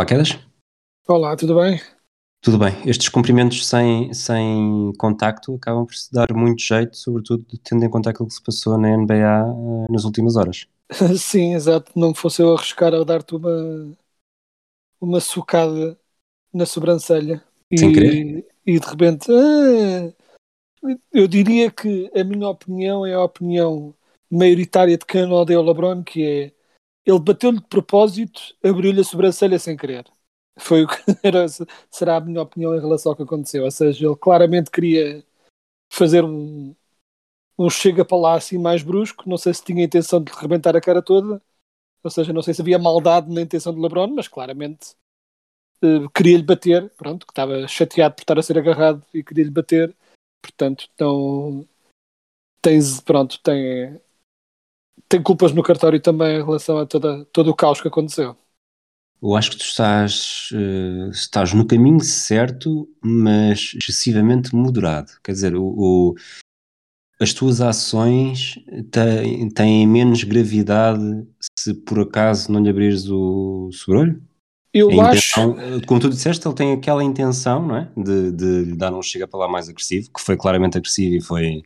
Olá, Quedas? Olá, tudo bem? Tudo bem. Estes cumprimentos sem, sem contacto acabam por se dar muito jeito, sobretudo tendo em conta aquilo que se passou na NBA eh, nas últimas horas. Sim, exato. Não fosse eu arriscar a dar-te uma, uma socada na sobrancelha. Sem e, querer? e de repente, ah, eu diria que a minha opinião é a opinião maioritária de quem odeia o LeBron, que é ele bateu-lhe de propósito, abriu-lhe a sobrancelha sem querer. Foi o que era, será a minha opinião em relação ao que aconteceu. Ou seja, ele claramente queria fazer um, um chega para lá assim mais brusco. Não sei se tinha a intenção de lhe rebentar a cara toda. Ou seja, não sei se havia maldade na intenção de LeBron, mas claramente eh, queria-lhe bater. Pronto, que estava chateado por estar a ser agarrado e queria-lhe bater. Portanto, então tens, pronto, tem, tem culpas no cartório também em relação a toda, todo o caos que aconteceu. Eu acho que tu estás, eh, estás no caminho certo, mas excessivamente moderado. Quer dizer, o, o- as tuas ações têm, têm menos gravidade se por acaso não lhe abrires o sobrolho? Eu A acho. intenção, eh, como tu disseste, ele tem aquela intenção, não é? De, de lhe dar um chega para lá mais agressivo, que foi claramente agressivo e foi,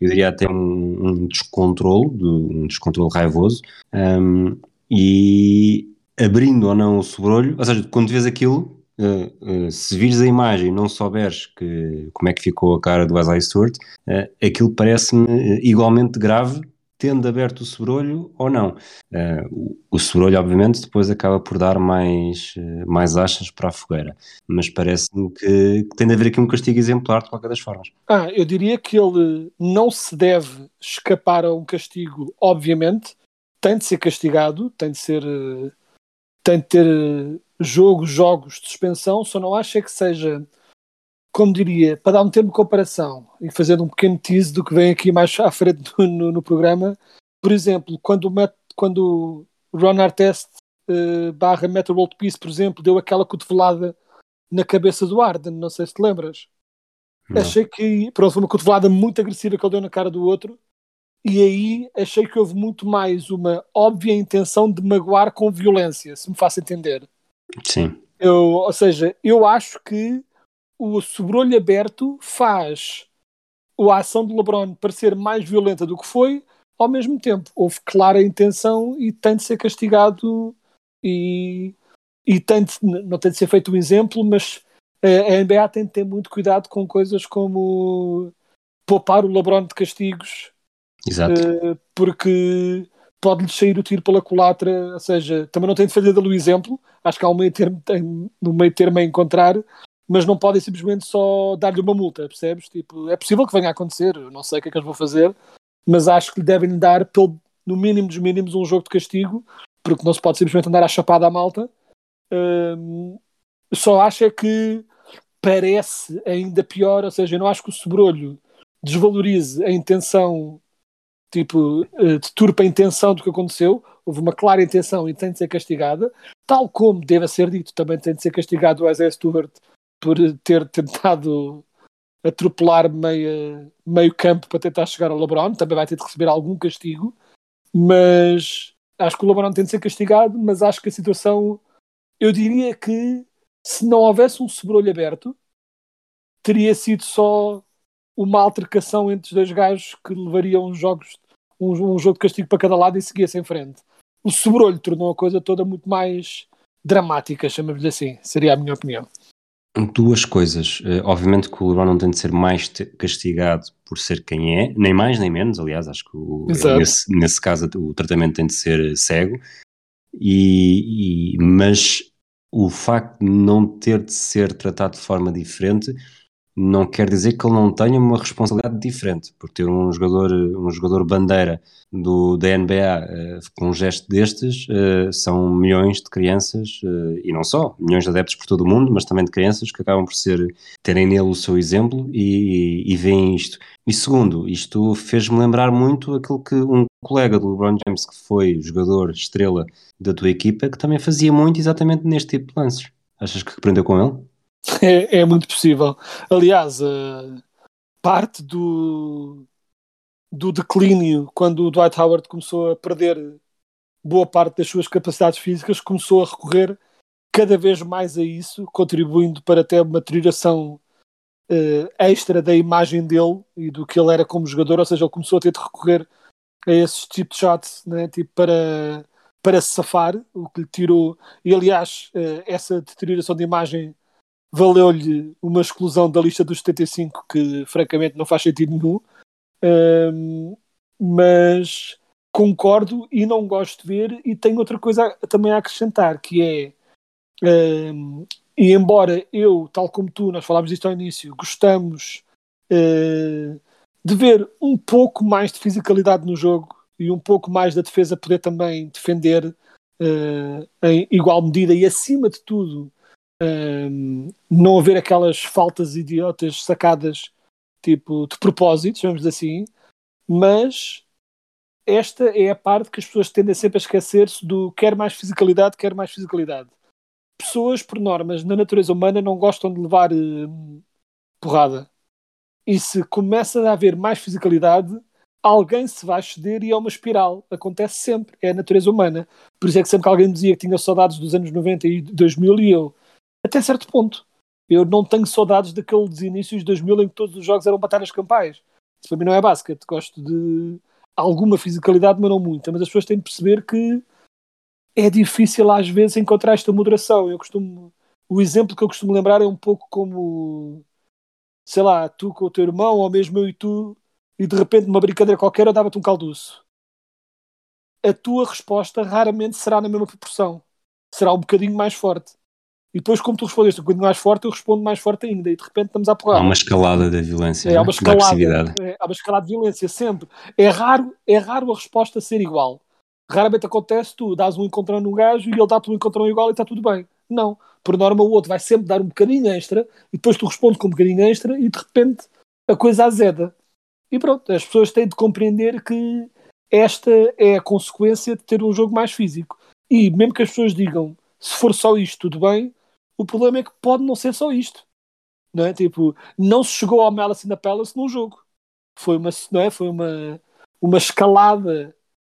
eu diria até um, um descontrole, de- um descontrole raivoso. Um, e abrindo ou não o sobrolho, ou seja, quando vês aquilo, eh, eh, se vires a imagem e não souberes que, como é que ficou a cara do Wesley Stewart, eh, aquilo parece-me igualmente grave, tendo aberto o sobrolho ou não. Eh, o, sobrolho, obviamente, depois acaba por dar mais, eh, mais achas para a fogueira, mas parece-me que, que tem de haver aqui um castigo exemplar de qualquer das formas. Ah, eu diria que ele não se deve escapar a um castigo, obviamente. Tem de ser castigado, tem de ser. eh, tem de ter jogos, jogos de suspensão, só não acho é que seja, como diria, para dar um termo de comparação e fazer um pequeno tease do que vem aqui mais à frente no, no- no programa. Por exemplo, quando o, Matt, quando Ron Artest eh, barra Metal World Peace, por exemplo, deu aquela cotovelada na cabeça do Arden, não sei se te lembras. Não. Achei que, pronto, foi uma cotovelada muito agressiva que ele deu na cara do outro. E aí achei que houve muito mais uma óbvia intenção de magoar com violência, se me faço entender. Sim, Eu, ou seja, eu acho que o sobrolho aberto faz a ação de LeBron parecer mais violenta do que foi, ao mesmo tempo houve clara intenção e tem de ser castigado e, e tem de, não tem de ser feito um exemplo, mas a a NBA tem de ter muito cuidado com coisas como poupar o LeBron de castigos exato. eh, porque pode-lhe sair o tiro pela culatra, ou seja, também não tem de fazer dele o exemplo, acho que há um meio termo, tem, no meio termo a encontrar, mas não podem simplesmente só dar-lhe uma multa, percebes? Tipo, é possível que venha a acontecer, eu não sei o que é que eles vão fazer, mas acho que lhe devem dar, pelo, no mínimo dos mínimos, um jogo de castigo, porque não se pode simplesmente andar à chapada à malta. Hum, só acho é que parece ainda pior, ou seja, eu não acho que o sobrolho desvalorize a intenção tipo, eh, deturpa a intenção do que aconteceu, houve uma clara intenção e tem de ser castigada, tal como deve ser dito, também tem de ser castigado o Isaiah Stewart por ter tentado atropelar meia, meio campo para tentar chegar ao LeBron, também vai ter de receber algum castigo, mas acho que o LeBron tem de ser castigado, mas acho que a situação, eu diria que se não houvesse um sobrolho aberto, teria sido só uma altercação entre os dois gajos que levariam uns jogos, um, um jogo de castigo para cada lado e seguia-se em frente. O sobrolho tornou a coisa toda muito mais dramática, chamamos-lhe assim, seria a minha opinião. Duas coisas. Eh, obviamente que o LeBron não tem de ser mais castigado por ser quem é, nem mais nem menos, aliás, acho que o- nesse, nesse caso o tratamento tem de ser cego, e, e- mas o facto de não ter de ser tratado de forma diferente não quer dizer que ele não tenha uma responsabilidade diferente, por ter um jogador, um jogador bandeira do, da NBA uh, com um gesto destes, uh, são milhões de crianças, uh, e não só, milhões de adeptos por todo o mundo, mas também de crianças que acabam por ser, terem nele o seu exemplo e, e, e veem isto. E segundo, isto fez-me lembrar muito aquilo que um colega do LeBron James, que foi jogador estrela da tua equipa, que também fazia muito exatamente neste tipo de lances. Achas que aprendeu com ele? É, é muito possível. Aliás, uh, parte do, do declínio, quando o Dwight Howard começou a perder boa parte das suas capacidades físicas, começou a recorrer cada vez mais a isso, contribuindo para ter uma deterioração uh, extra da imagem dele e do que ele era como jogador, ou seja, ele começou a ter de recorrer a esses tipos de shots né, tipo para, para se safar, o que lhe tirou. E aliás, uh, essa deterioração de imagem valeu-lhe uma exclusão da lista dos 75 que francamente não faz sentido nenhum. Um, mas concordo e não gosto de ver. E tenho outra coisa também a acrescentar que é um, e embora eu, tal como tu, nós falámos disto ao início, gostamos uh, de ver um pouco mais de fisicalidade no jogo e um pouco mais da defesa poder também defender uh, em igual medida e acima de tudo um, não haver aquelas faltas idiotas sacadas tipo de propósito, vamos dizer assim, mas esta é a parte que as pessoas tendem sempre a esquecer-se do quer mais fisicalidade, quer mais fisicalidade. Pessoas, por normas, na natureza humana não gostam de levar uh, porrada. E se começa a haver mais fisicalidade, alguém se vai ceder e é uma espiral. Acontece sempre, é a natureza humana. Por isso é que sempre que alguém dizia que tinha saudades dos anos 90 e 2000 e eu, até certo ponto. Eu não tenho saudades daqueles inícios de 2000 em que todos os jogos eram batalhas campais. Isso para mim não é basquete. Gosto de alguma fisicalidade, mas não muita. Mas as pessoas têm de perceber que é difícil às vezes encontrar esta moderação. Eu costumo, o exemplo que eu costumo lembrar é um pouco como, sei lá, tu com o teu irmão, ou mesmo eu e tu, e de repente numa brincadeira qualquer eu dava-te um calduço. A tua resposta raramente será na mesma proporção. Será um bocadinho mais forte. E depois, como tu respondeste bocadinho mais forte, eu respondo mais forte ainda. E de repente estamos a porrada. Há uma escalada da violência. É, há uma escalada, é, há uma escalada de violência, sempre. É raro, é raro a resposta ser igual. Raramente acontece tu dás um encontrão num gajo e ele dá-te um encontrão igual e está tudo bem. Não. Por norma, o outro vai sempre dar um bocadinho extra e depois tu respondes com um bocadinho extra e de repente a coisa azeda. E pronto, as pessoas têm de compreender que esta é a consequência de ter um jogo mais físico. E mesmo que as pessoas digam se for só isto, tudo bem, o problema é que pode não ser só isto. Não é? Tipo, não se chegou ao Malice in the Palace num jogo. Foi uma, não é? Foi uma, uma escalada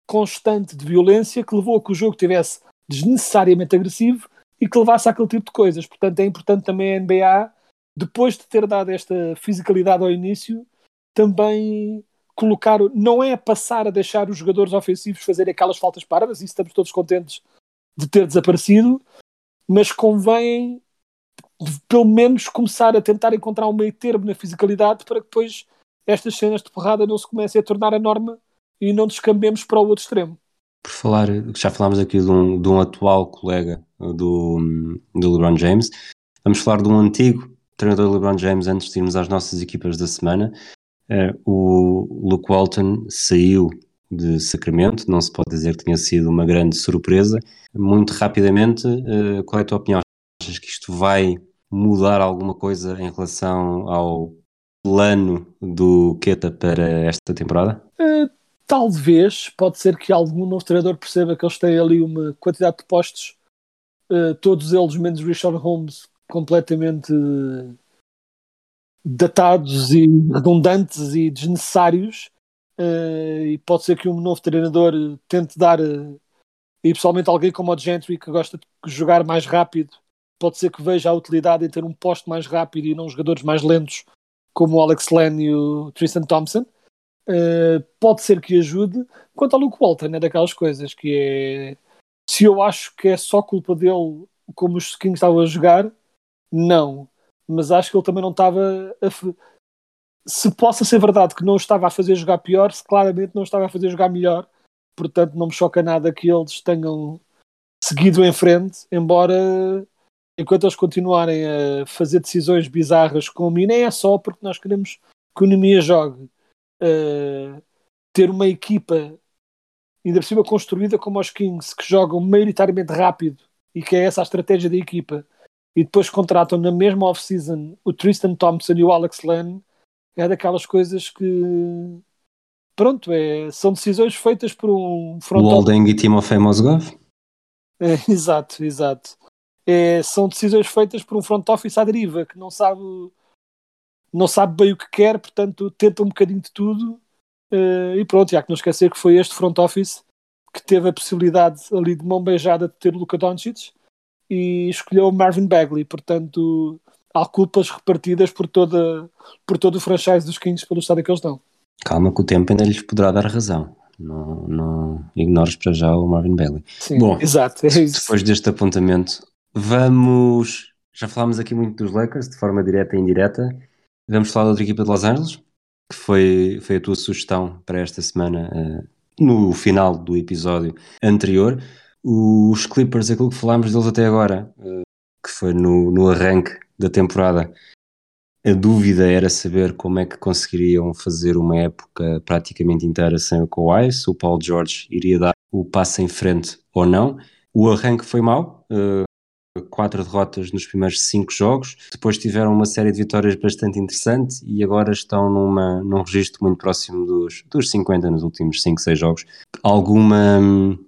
constante de violência que levou a que o jogo tivesse desnecessariamente agressivo e que levasse àquele tipo de coisas. Portanto, é importante também a NBA, depois de ter dado esta fisicalidade ao início, também colocar, não é passar a deixar os jogadores ofensivos fazerem aquelas faltas paradas, isso estamos todos contentes de ter desaparecido, mas convém pelo menos começar a tentar encontrar um meio termo na fisicalidade para que depois estas cenas de porrada não se comecem a tornar a norma e não descambemos para o outro extremo. Por falar, já falámos aqui de um, de um atual colega do, do LeBron James, vamos falar de um antigo treinador do LeBron James antes de irmos às nossas equipas da semana. Uh, o Luke Walton saiu de Sacramento, não se pode dizer que tenha sido uma grande surpresa. Muito rapidamente, uh, qual é a tua opinião? Achas que isto vai mudar alguma coisa em relação ao plano do Keta para esta temporada? Uh, talvez, pode ser que algum novo treinador perceba que eles têm ali uma quantidade de postos, uh, todos eles menos Richard Holmes, completamente datados e redundantes e desnecessários uh, e pode ser que um novo treinador tente dar, uh, e pessoalmente alguém como o Gentry que gosta de jogar mais rápido, pode ser que veja a utilidade em ter um posto mais rápido e não jogadores mais lentos como o Alex Len e o Tristan Thompson. Uh, pode ser que ajude. Quanto ao Luke Walton, é daquelas coisas que é. Se eu acho que é só culpa dele como os Kings estavam a jogar, não. Mas acho que ele também não estava a, se possa ser verdade que não estava a fazer jogar pior, se claramente não estava a fazer jogar melhor. Portanto, não me choca nada que eles tenham seguido em frente, embora enquanto eles continuarem a fazer decisões bizarras como, e nem é só porque nós queremos que o Nemia jogue, uh, ter uma equipa ainda por cima construída como os Kings, que jogam maioritariamente rápido e que é essa a estratégia da equipa, e depois contratam na mesma off-season o Tristan Thompson e o Alex Len, é daquelas coisas que pronto, é, são decisões feitas por um front O Holding e Timofey Mozgov? É, exato, exato. É, são decisões feitas por um front office à deriva, que não sabe não sabe bem o que quer, portanto tenta um bocadinho de tudo uh, e pronto, há que não esquecer que foi este front office que teve a possibilidade ali de mão beijada de ter Luka Doncic e escolheu Marvin Bagley, portanto há culpas repartidas por, toda, por todo o franchise dos Kings pelo estado que eles estão. Calma que o tempo ainda lhes poderá dar razão. Não, não ignores para já o Marvin Bailey. Sim, Bom, exato, é depois deste apontamento, vamos. Já falámos aqui muito dos Lakers, de forma direta e indireta. Vamos falar da outra equipa de Los Angeles, que foi, foi a tua sugestão para esta semana, uh, no final do episódio anterior. Os Clippers, aquilo que falámos deles até agora, uh, que foi no, no arranque da temporada, a dúvida era saber como é que conseguiriam fazer uma época praticamente inteira sem o Kawhi, se o Paul George iria dar o passo em frente ou não. O arranque foi mau, uh, quatro derrotas nos primeiros cinco jogos, depois tiveram uma série de vitórias bastante interessante e agora estão numa, num registro muito próximo dos, dos 50 nos últimos 5, 6 jogos. Alguma hum,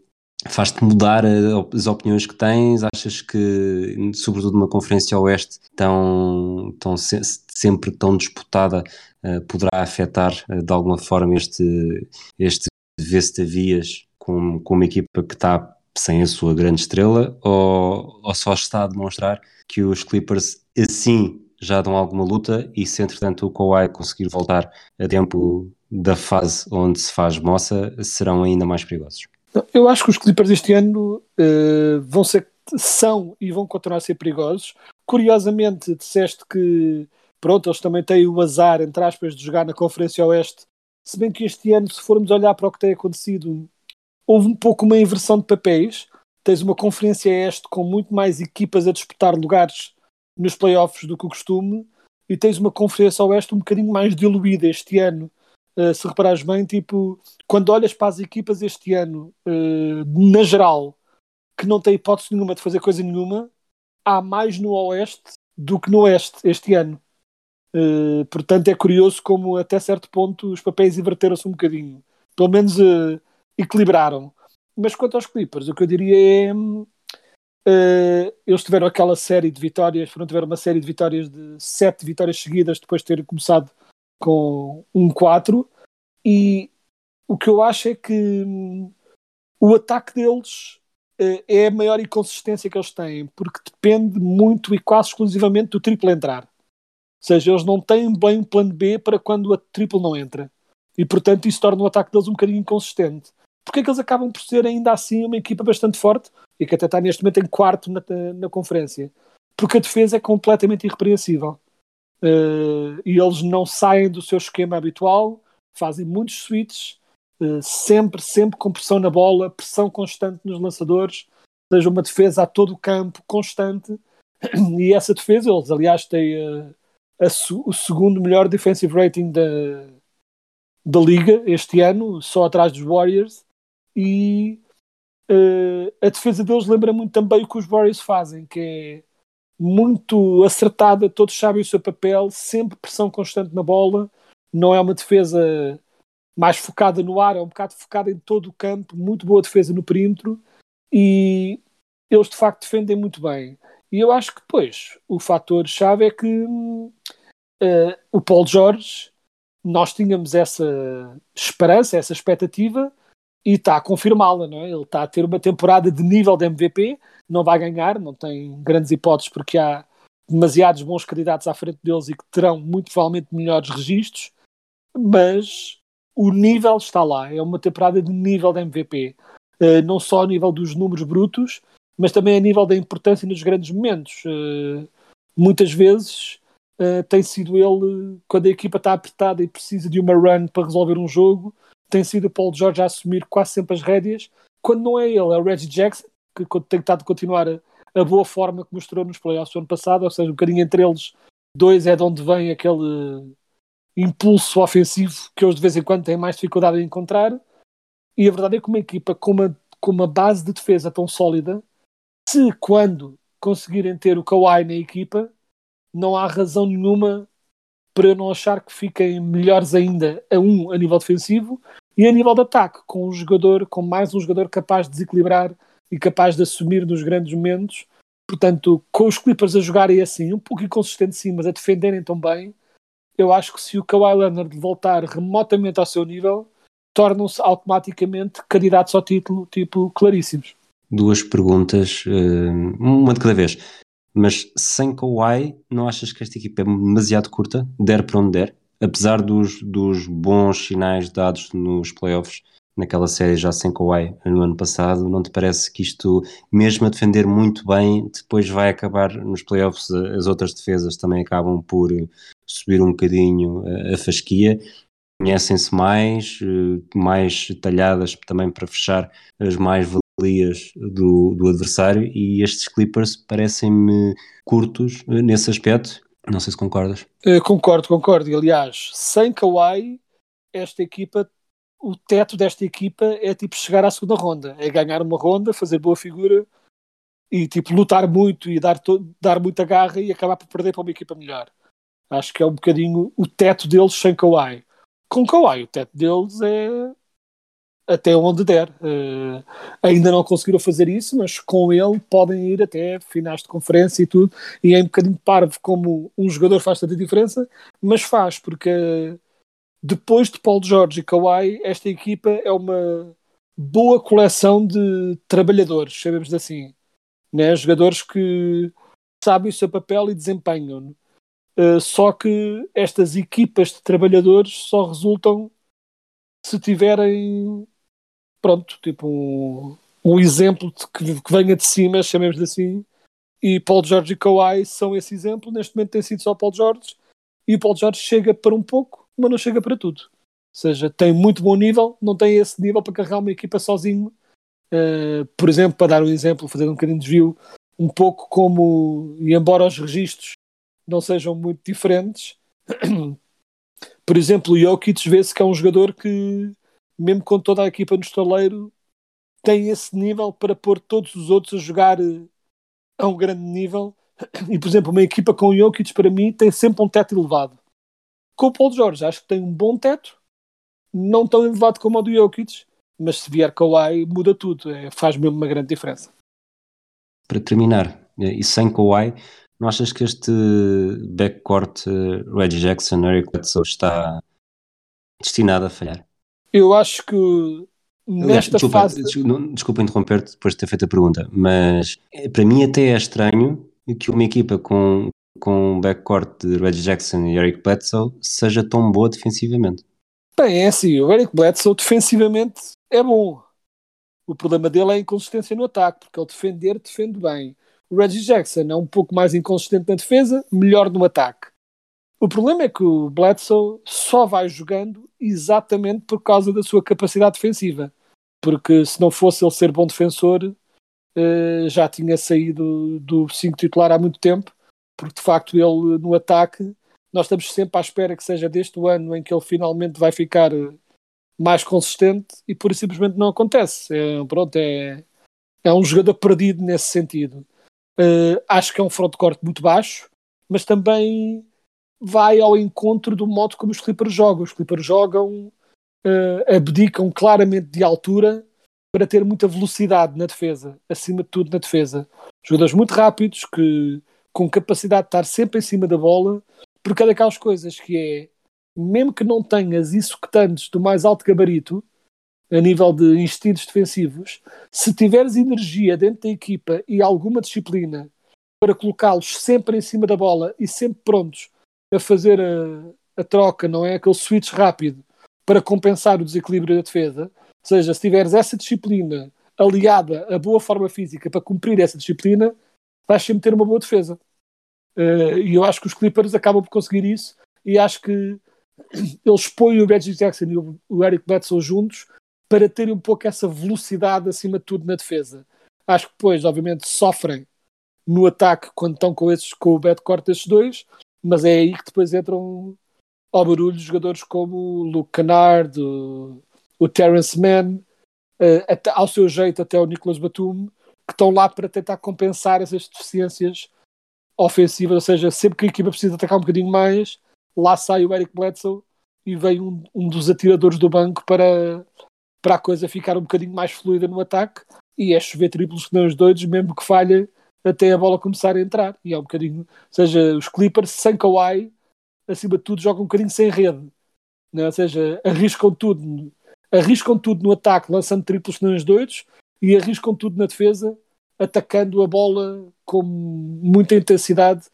faz-te mudar as opiniões que tens? Achas que, sobretudo numa Conferência Oeste tão, tão sempre tão disputada, uh, poderá afetar uh, de alguma forma este, este Vestavias com, com uma equipa que está sem a sua grande estrela? Ou, ou só está a demonstrar que os Clippers assim já dão alguma luta e se entretanto o Kawhi conseguir voltar a tempo da fase onde se faz moça, serão ainda mais perigosos? Eu acho que os Clippers este ano uh, vão ser, são e vão continuar a ser perigosos. Curiosamente, disseste que pronto, eles também têm o azar, entre aspas, de jogar na Conferência Oeste. Se bem que este ano, se formos olhar para o que tem acontecido, houve um pouco uma inversão de papéis. Tens uma Conferência Oeste com muito mais equipas a disputar lugares nos playoffs do que o costume, e tens uma Conferência Oeste um bocadinho mais diluída este ano. Uh, se reparares bem, tipo, quando olhas para as equipas este ano, uh, na geral, que não têm hipótese nenhuma de fazer coisa nenhuma, há mais no Oeste do que no Oeste este ano. Uh, portanto, é curioso como até certo ponto os papéis inverteram-se um bocadinho. Pelo menos equilibraram. Mas quanto aos Clippers, o que eu diria é. Uh, eles tiveram aquela série de vitórias, foram tiveram uma série de vitórias de sete vitórias seguidas depois de terem começado com um 4 e o que eu acho é que hum, o ataque deles uh, é a maior inconsistência que eles têm, porque depende muito e quase exclusivamente do triplo entrar. Ou seja, eles não têm bem um plano B para quando a triplo não entra. E portanto isso torna o ataque deles um bocadinho inconsistente. Porque é que eles acabam por ser ainda assim uma equipa bastante forte e que até está neste momento em quarto na, na conferência? Porque a defesa é completamente irrepreensível. Uh, e eles não saem do seu esquema habitual, fazem muitos switches, eh, sempre, sempre com pressão na bola, pressão constante nos lançadores, seja uma defesa a todo o campo, constante. E essa defesa, eles aliás têm uh, o segundo melhor defensive rating da, da liga este ano, só atrás dos Warriors. E uh, a defesa deles lembra muito também o que os Warriors fazem, que é muito acertada, todos sabem o seu papel, sempre pressão constante na bola, não é uma defesa mais focada no ar, é um bocado focada em todo o campo, muito boa defesa no perímetro e eles de facto defendem muito bem. E eu acho que depois o fator chave é que uh, o Paul Jorge, nós tínhamos essa esperança, essa expectativa e está a confirmá-la, não é? Ele está a ter uma temporada de nível de MVP, não vai ganhar, não tem grandes hipóteses porque há demasiados bons candidatos à frente deles e que terão muito provavelmente melhores registros, mas o nível está lá. É uma temporada de nível de MVP. Uh, eh, não só a nível dos números brutos, mas também a nível da importância nos grandes momentos. Uh, muitas vezes uh, tem sido ele, quando a equipa está apertada e precisa de uma run para resolver um jogo, tem sido o Paul George a assumir quase sempre as rédeas. Quando não é ele, é o Reggie Jackson, que tem tentado continuar a, a boa forma que mostrou nos playoffs do ano passado, ou seja, um bocadinho entre eles dois é de onde vem aquele impulso ofensivo que eles de vez em quando têm mais dificuldade em encontrar. E a verdade é que uma equipa com uma, com uma base de defesa tão sólida, se quando conseguirem ter o Kawhi na equipa, não há razão nenhuma para eu não achar que fiquem melhores ainda a um a nível defensivo e a nível de ataque, com um jogador, com mais um jogador capaz de desequilibrar e capaz de assumir nos grandes momentos. Portanto, com os Clippers a jogarem assim, um pouco inconsistente sim, mas a defenderem tão bem, eu acho que se o Kawhi Leonard voltar remotamente ao seu nível, tornam-se automaticamente candidatos ao título, tipo, claríssimos. Duas perguntas, eh, uma de cada vez. Mas sem Kawhi, não achas que esta equipa é demasiado curta? Der para onde der? Apesar dos, dos bons sinais dados nos playoffs, naquela série já sem Kawhi no ano passado, não te parece que isto, mesmo a defender muito bem, depois vai acabar nos playoffs, as outras defesas também acabam por subir um bocadinho a fasquia conhecem-se mais, eh, mais talhadas também para fechar as mais-valias do, do adversário e estes Clippers parecem-me curtos eh, nesse aspecto. Não sei se concordas. Uh, concordo, concordo. E, aliás, sem Kawhi, esta equipa, o teto desta equipa é tipo chegar à segunda ronda, é ganhar uma ronda, fazer boa figura e tipo lutar muito e dar, dar muita garra e acabar por perder para uma equipa melhor. Acho que é um bocadinho o teto deles sem Kawhi com Kawhi, o teto deles é até onde der. Uh, ainda não conseguiram fazer isso, mas com ele podem ir até finais de conferência e tudo. E é um bocadinho parvo como um jogador faz tanta diferença, mas faz, porque depois de Paul George e Kawhi, esta equipa é uma boa coleção de trabalhadores, sabemos assim. Né? Jogadores que sabem o seu papel e desempenham. Uh, só que estas equipas de trabalhadores só resultam se tiverem pronto, tipo um, um exemplo de que, que, venha de cima, chamemos assim, e Paul George e Kawhi são esse exemplo. Neste momento tem sido só Paul George, e Paul George chega para um pouco, mas não chega para tudo. Ou seja, tem muito bom nível, não tem esse nível para carregar uma equipa sozinho. Uh, por exemplo, para dar um exemplo, fazer um bocadinho de desvio, um pouco como, e embora os registros não sejam muito diferentes. Por exemplo, o Jokic vê-se que é um jogador que, mesmo com toda a equipa no estaleiro, tem esse nível para pôr todos os outros a jogar eh, a um grande nível. E, por exemplo, uma equipa com o Jokic, para mim, tem sempre um teto elevado. Com o Paulo Jorge, acho que tem um bom teto, não tão elevado como o do Jokic, mas se vier Kawhi, muda tudo. É, faz mesmo uma grande diferença. Para terminar, eh, e sem Kawhi, não achas que este backcourt uh, Reggie Jackson, Eric Bledsoe está destinado a falhar? Eu acho que nesta desculpa, fase. Desculpa interromper-te depois de ter feito a pergunta, mas eh, para mim até é estranho que uma equipa com, com um backcourt de Reggie Jackson e Eric Bledsoe seja tão boa defensivamente. Bem, é assim, o Eric Bledsoe defensivamente é bom. O problema dele é a inconsistência no ataque, porque ele defender, defende bem. O Reggie Jackson é um pouco mais inconsistente na defesa, melhor no ataque. O problema é que o Bledsoe só vai jogando exatamente por causa da sua capacidade defensiva. Porque se não fosse ele ser bom defensor, eh, já tinha saído do 5 titular há muito tempo. Porque de facto ele no ataque, nós estamos sempre à espera que seja deste ano em que ele finalmente vai ficar eh, mais consistente e por simplesmente não acontece. É, pronto, é, é um jogador perdido nesse sentido. Uh, acho que é um frontcourt muito baixo, mas também vai ao encontro do modo como os Clippers jogam. Os Clippers jogam, uh, abdicam claramente de altura para ter muita velocidade na defesa, acima de tudo na defesa. Jogadores muito rápidos, que com capacidade de estar sempre em cima da bola, porque é daquelas coisas que é, mesmo que não tenhas isso que tantos do mais alto gabarito, a nível de instintos defensivos, se tiveres energia dentro da equipa e alguma disciplina para colocá-los sempre em cima da bola e sempre prontos a fazer a, a, troca, não é? Aquele switch rápido para compensar o desequilíbrio da defesa. Ou seja, se tiveres essa disciplina aliada a boa forma física para cumprir essa disciplina, vais sempre ter uma boa defesa. Uh, e eu acho que os Clippers acabam por conseguir isso e acho que eles põem o Reggie Jackson e o Eric Bledsoe juntos para terem um pouco essa velocidade acima de tudo na defesa. Acho que depois, obviamente, sofrem no ataque quando estão com, esses, com o backcourt desses dois, mas é aí que depois entram ao barulho jogadores como o Luke Kennard, o, o Terence Mann, uh, até, ao seu jeito até o Nicolas Batum, que estão lá para tentar compensar essas deficiências ofensivas, ou seja, sempre que a equipa precisa atacar um bocadinho mais, lá sai o Eric Bledsoe e vem um, um dos atiradores do banco para, para a coisa ficar um bocadinho mais fluida no ataque. E é chover triplos que não os doidos, mesmo que falha até a bola começar a entrar. E é um bocadinho, ou seja, os Clippers sem Kawhi, acima de tudo, jogam um bocadinho sem rede, né? ou seja, arriscam tudo, arriscam tudo no ataque, lançando triplos que não os doidos e arriscam tudo na defesa, atacando a bola com muita intensidade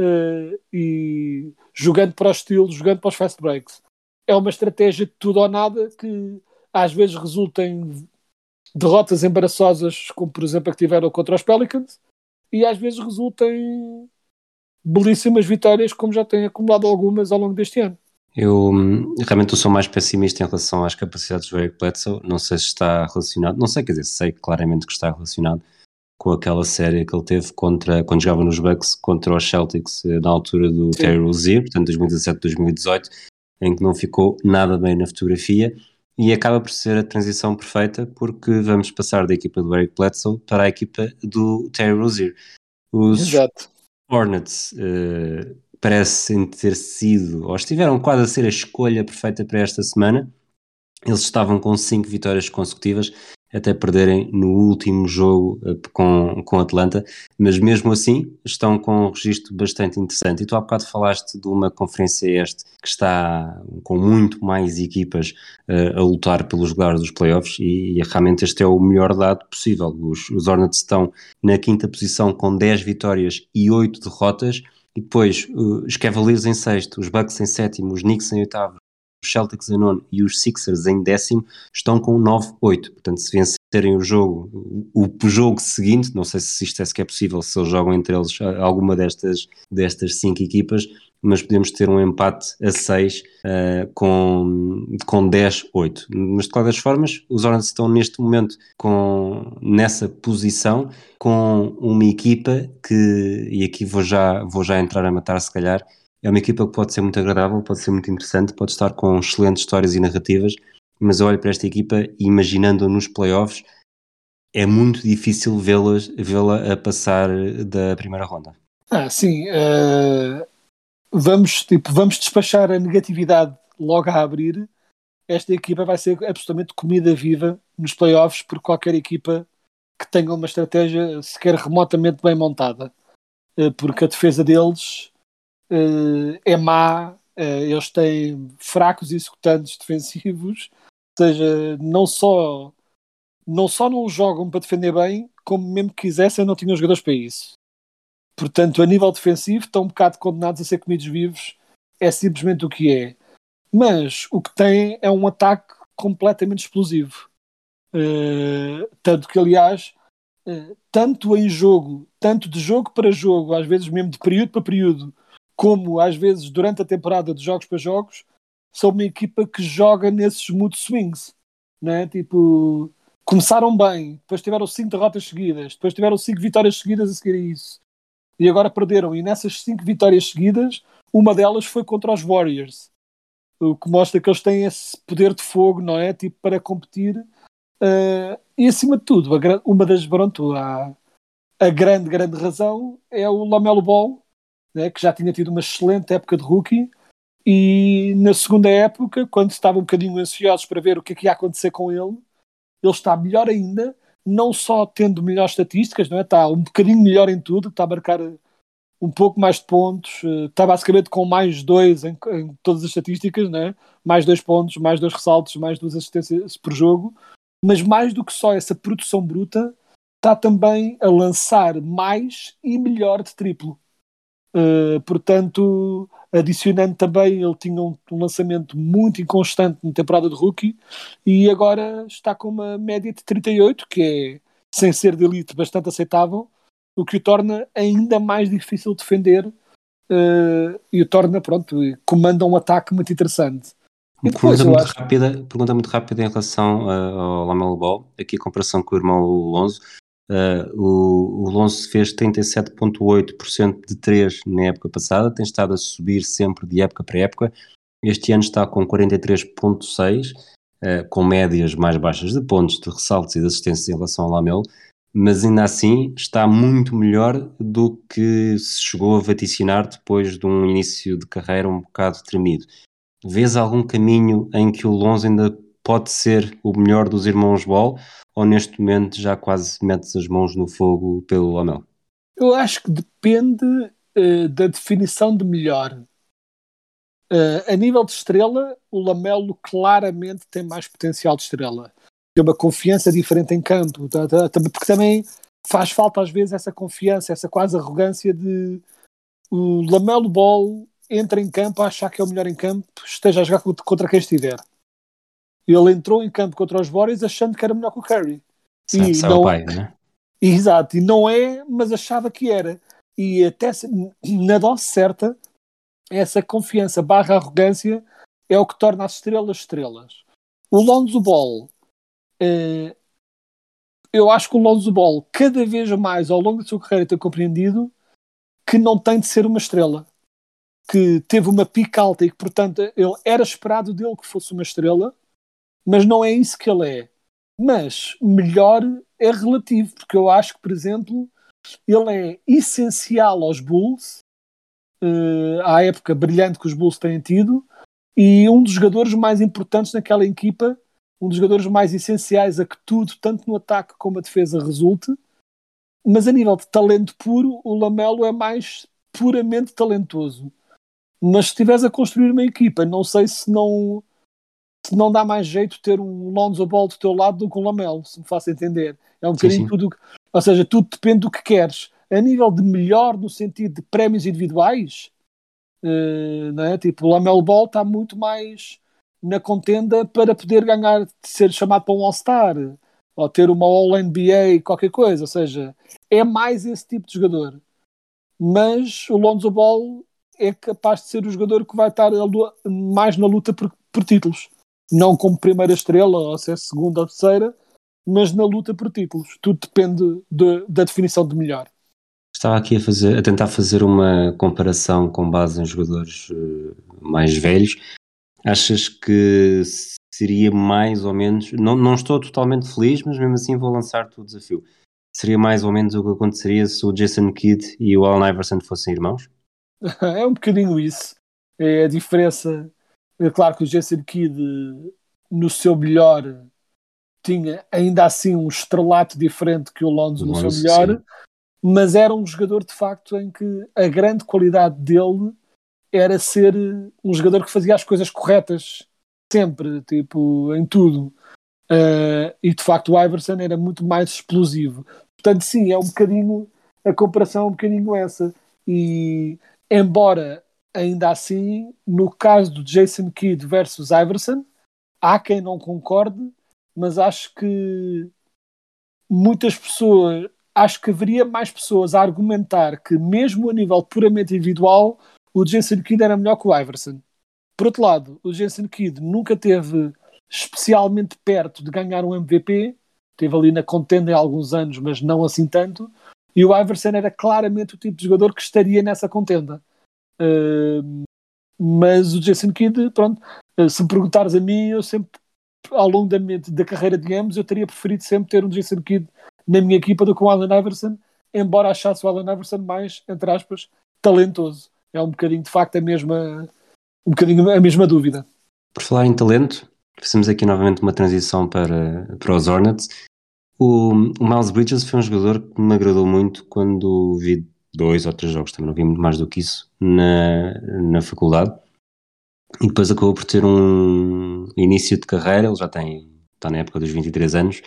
uh, e jogando para o estilo, jogando para os fast breaks. É uma estratégia de tudo ou nada que às vezes resulta em derrotas embaraçosas, como por exemplo a que tiveram contra os Pelicans, e às vezes resulta em belíssimas vitórias, como já tem acumulado algumas ao longo deste ano. Eu realmente sou mais pessimista em relação às capacidades do Eric Bledsoe. Não sei se está relacionado, não sei, quer dizer, sei claramente que está relacionado com aquela série que ele teve contra, quando jogava nos Bucks contra os Celtics eh, na altura do Sim. Terry Rozier, portanto 2017-2018, em que não ficou nada bem na fotografia e acaba por ser a transição perfeita porque vamos passar da equipa do Eric Bledsoe para a equipa do Terry Rozier. Os Exato. Hornets uh, parecem ter sido, ou estiveram quase a ser a escolha perfeita para esta semana. Eles estavam com cinco vitórias consecutivas até perderem no último jogo uh, com, com Atlanta, mas mesmo assim estão com um registro bastante interessante. E tu há bocado falaste de uma conferência este que está com muito mais equipas uh, a lutar pelos lugares dos playoffs e, e, realmente este é o melhor dado possível. Os, os Hornets estão na quinta posição com 10 vitórias e 8 derrotas, e depois uh, os Cavaliers em sexto, os Bucks em sétimo, os Knicks em oitavo, os Celtics em nono e os Sixers em décimo estão com 9-8. Portanto, se vencerem o jogo, o, jogo seguinte, não sei se isto é sequer possível, se eles jogam entre eles alguma destas, destas cinco equipas, mas podemos ter um empate a 6 uh, eh, com, com 10-8. Mas de qualquer das formas, os Hornets estão neste momento com, nessa posição com uma equipa que, e aqui vou já, vou já entrar a matar se calhar, é uma equipa que pode ser muito agradável, pode ser muito interessante, pode estar com excelentes histórias e narrativas, mas eu olho para esta equipa e imaginando nos playoffs, é muito difícil vê-la vê a passar da primeira ronda. Ah, sim. Uh, vamos, tipo, vamos despachar a negatividade logo a abrir. Esta equipa vai ser absolutamente comida viva nos playoffs por qualquer equipa que tenha uma estratégia sequer remotamente bem montada. Uh, porque a defesa deles é má, uh, eles têm fracos executantes defensivos, ou seja, não só, não só não jogam para defender bem, como mesmo que quisessem não tinham jogadores para isso. Portanto, a nível defensivo, estão um bocado condenados a ser comidos vivos, é simplesmente o que é. Mas o que tem é um ataque completamente explosivo. Uh, tanto que, aliás, uh, tanto em jogo, tanto de jogo para jogo, às vezes mesmo de período para período, como às vezes durante a temporada de jogos para jogos, são uma equipa que joga nesses mood swings, né? Tipo, começaram bem, depois tiveram cinco derrotas seguidas, depois tiveram cinco vitórias seguidas a seguir a isso, e agora perderam. E nessas cinco vitórias seguidas, uma delas foi contra os Warriors, o que mostra que eles têm esse poder de fogo, não é? Tipo, para competir. Uh, e acima de tudo, uma das, pronto, a, a grande, grande razão é o Lamelo Ball, né, que já tinha tido uma excelente época de rookie, e na segunda época, quando estavam um bocadinho ansiosos para ver o que, é que ia acontecer com ele, ele está melhor ainda, não só tendo melhores estatísticas, não é? está um bocadinho melhor em tudo, está a marcar um pouco mais de pontos, eh, está basicamente com mais dois em, em todas as estatísticas, não é? mais dois pontos, mais dois ressaltos, mais duas assistências por jogo, mas mais do que só essa produção bruta, está também a lançar mais e melhor de triplo. Uh, portanto, adicionando também, ele tinha um, um, lançamento muito inconstante na temporada de rookie e agora está com uma média de 38, que é, sem ser de elite, bastante aceitável, o que o torna ainda mais difícil de defender uh, e o torna, pronto, comanda um ataque muito interessante. E depois, pergunta, muito acho... rápida, pergunta muito rápida em relação uh, ao Lamelo Ball, aqui a comparação com o irmão Lonzo. Uh, o, o fez 37,8% de 3 na época passada, tem estado a subir sempre de época para época. Este ano está com 43,6%, uh, com médias mais baixas de pontos, de ressaltos e de assistências em relação ao Lamelo, mas ainda assim está muito melhor do que se chegou a vaticinar depois de um início de carreira um bocado tremido. Vês algum caminho em que o Lonzo ainda pode ser o melhor dos irmãos Ball ou neste momento já quase metes as mãos no fogo pelo Lamelo? Eu acho que depende uh, da definição de melhor. Uh, a nível de estrela, o Lamelo claramente tem mais potencial de estrela ter uma confiança diferente em campo, tá, tá, tá, porque também faz falta às vezes essa confiança, essa quase arrogância de o Lamelo Ball entra em campo a achar que é o melhor em campo, esteja a jogar contra quem estiver. Ele entrou em campo contra os Warriors achando que era melhor que o Curry. Sabe, e sabe não, pai, né? Exato, e não é, mas achava que era. E até na dose certa, essa confiança barra arrogância é o que torna as estrelas estrelas. O Lonzo Ball Uh, eu acho que o Lonzo Ball, cada vez mais ao longo da sua carreira, tem compreendido que não tem de ser uma estrela. Que teve uma pica alta e que, portanto, ele era esperado dele que fosse uma estrela, mas não é isso que ele é. Mas melhor é relativo, porque eu acho que, por exemplo, ele é essencial aos Bulls, uh, à época brilhante que os Bulls têm tido, e um dos jogadores mais importantes naquela equipa um dos jogadores mais essenciais a que tudo, tanto no ataque como a defesa, resulte. Mas a nível de talento puro, o Lamelo é mais puramente talentoso. Mas se estiveres a construir uma equipa, não sei se não não dá mais jeito ter um Lonzo Ball do teu lado do que um Lamelo, se me faço entender. É um bocadinho tudo, ou seja, tudo depende do que queres. A nível de melhor no sentido de prémios individuais, uh, tipo, o Lamelo Ball está muito mais na contenda para poder ganhar, ser chamado para um All-Star ou ter uma All-NBA, qualquer coisa. Ou seja, é mais esse tipo de jogador. Mas o Lonzo Ball é capaz de ser o jogador que vai estar mais na luta por, por títulos. Não como primeira estrela, ou se é segunda ou terceira, mas na luta por títulos. Tudo depende de, da definição de melhor. Estava aqui a, fazer, a tentar fazer uma comparação com base em jogadores uh, mais velhos Achas que seria mais ou menos. Não, não estou totalmente feliz, mas mesmo assim vou lançar-te o desafio. Seria mais ou menos o que aconteceria se o Jason Kidd e o Al Iverson fossem irmãos? É um bocadinho isso. É a diferença. É claro que o Jason Kidd, no seu melhor, tinha ainda assim um estrelato diferente que o Lonzo no seu melhor, sim. mas era um jogador de facto em que a grande qualidade dele era ser um jogador que fazia as coisas corretas sempre, tipo, em tudo. Uh, e de facto o Iverson era muito mais explosivo. Portanto, sim, é um bocadinho a comparação é um bocadinho essa. E embora ainda assim, no caso do Jason Kidd versus Iverson, há quem não concorde, mas acho que muitas pessoas, acho que haveria mais pessoas a argumentar que mesmo a nível puramente individual o Jensen Kidd era melhor que o Iverson. Por outro lado, o Jensen Kidd nunca teve especialmente perto de ganhar um MVP, teve ali na contenda há alguns anos, mas não assim tanto, e o Iverson era claramente o tipo de jogador que estaria nessa contenda. Mas o Jason Kidd, pronto, uh, se me perguntares a mim, eu sempre, ao longo da, minha, da carreira de ambos, eu teria preferido sempre ter um Jason Kidd na minha equipa do que o Allen Iverson, embora achasse o Allen Iverson mais, entre aspas, talentoso é um bocadinho de facto a mesma, um bocadinho a mesma dúvida. Por falar em talento, fizemos aqui novamente uma transição para, para os Hornets. O, o Miles Bridges foi um jogador que me agradou muito quando vi dois ou três jogos, também não vi muito mais do que isso, na, na faculdade. E depois acabou por ter um início de carreira, ele já tem, está na época dos 23 anos,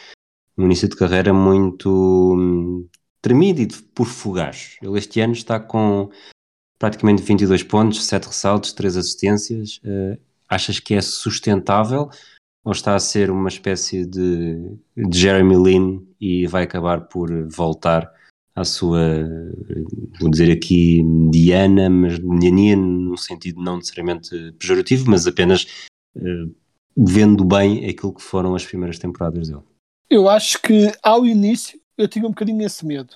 um início de carreira muito hum, tremido e por fugaz. Ele este ano está com praticamente 22 pontos, 7 ressaltos, 3 assistências. Uh, achas que é sustentável ou está a ser uma espécie de, de Jeremy Lin e vai acabar por voltar à sua, vou dizer aqui, mediana, mas mediania no sentido não necessariamente pejorativo, mas apenas uh, vendo bem aquilo que foram as primeiras temporadas dele? Eu acho que ao início eu tinha um bocadinho esse medo.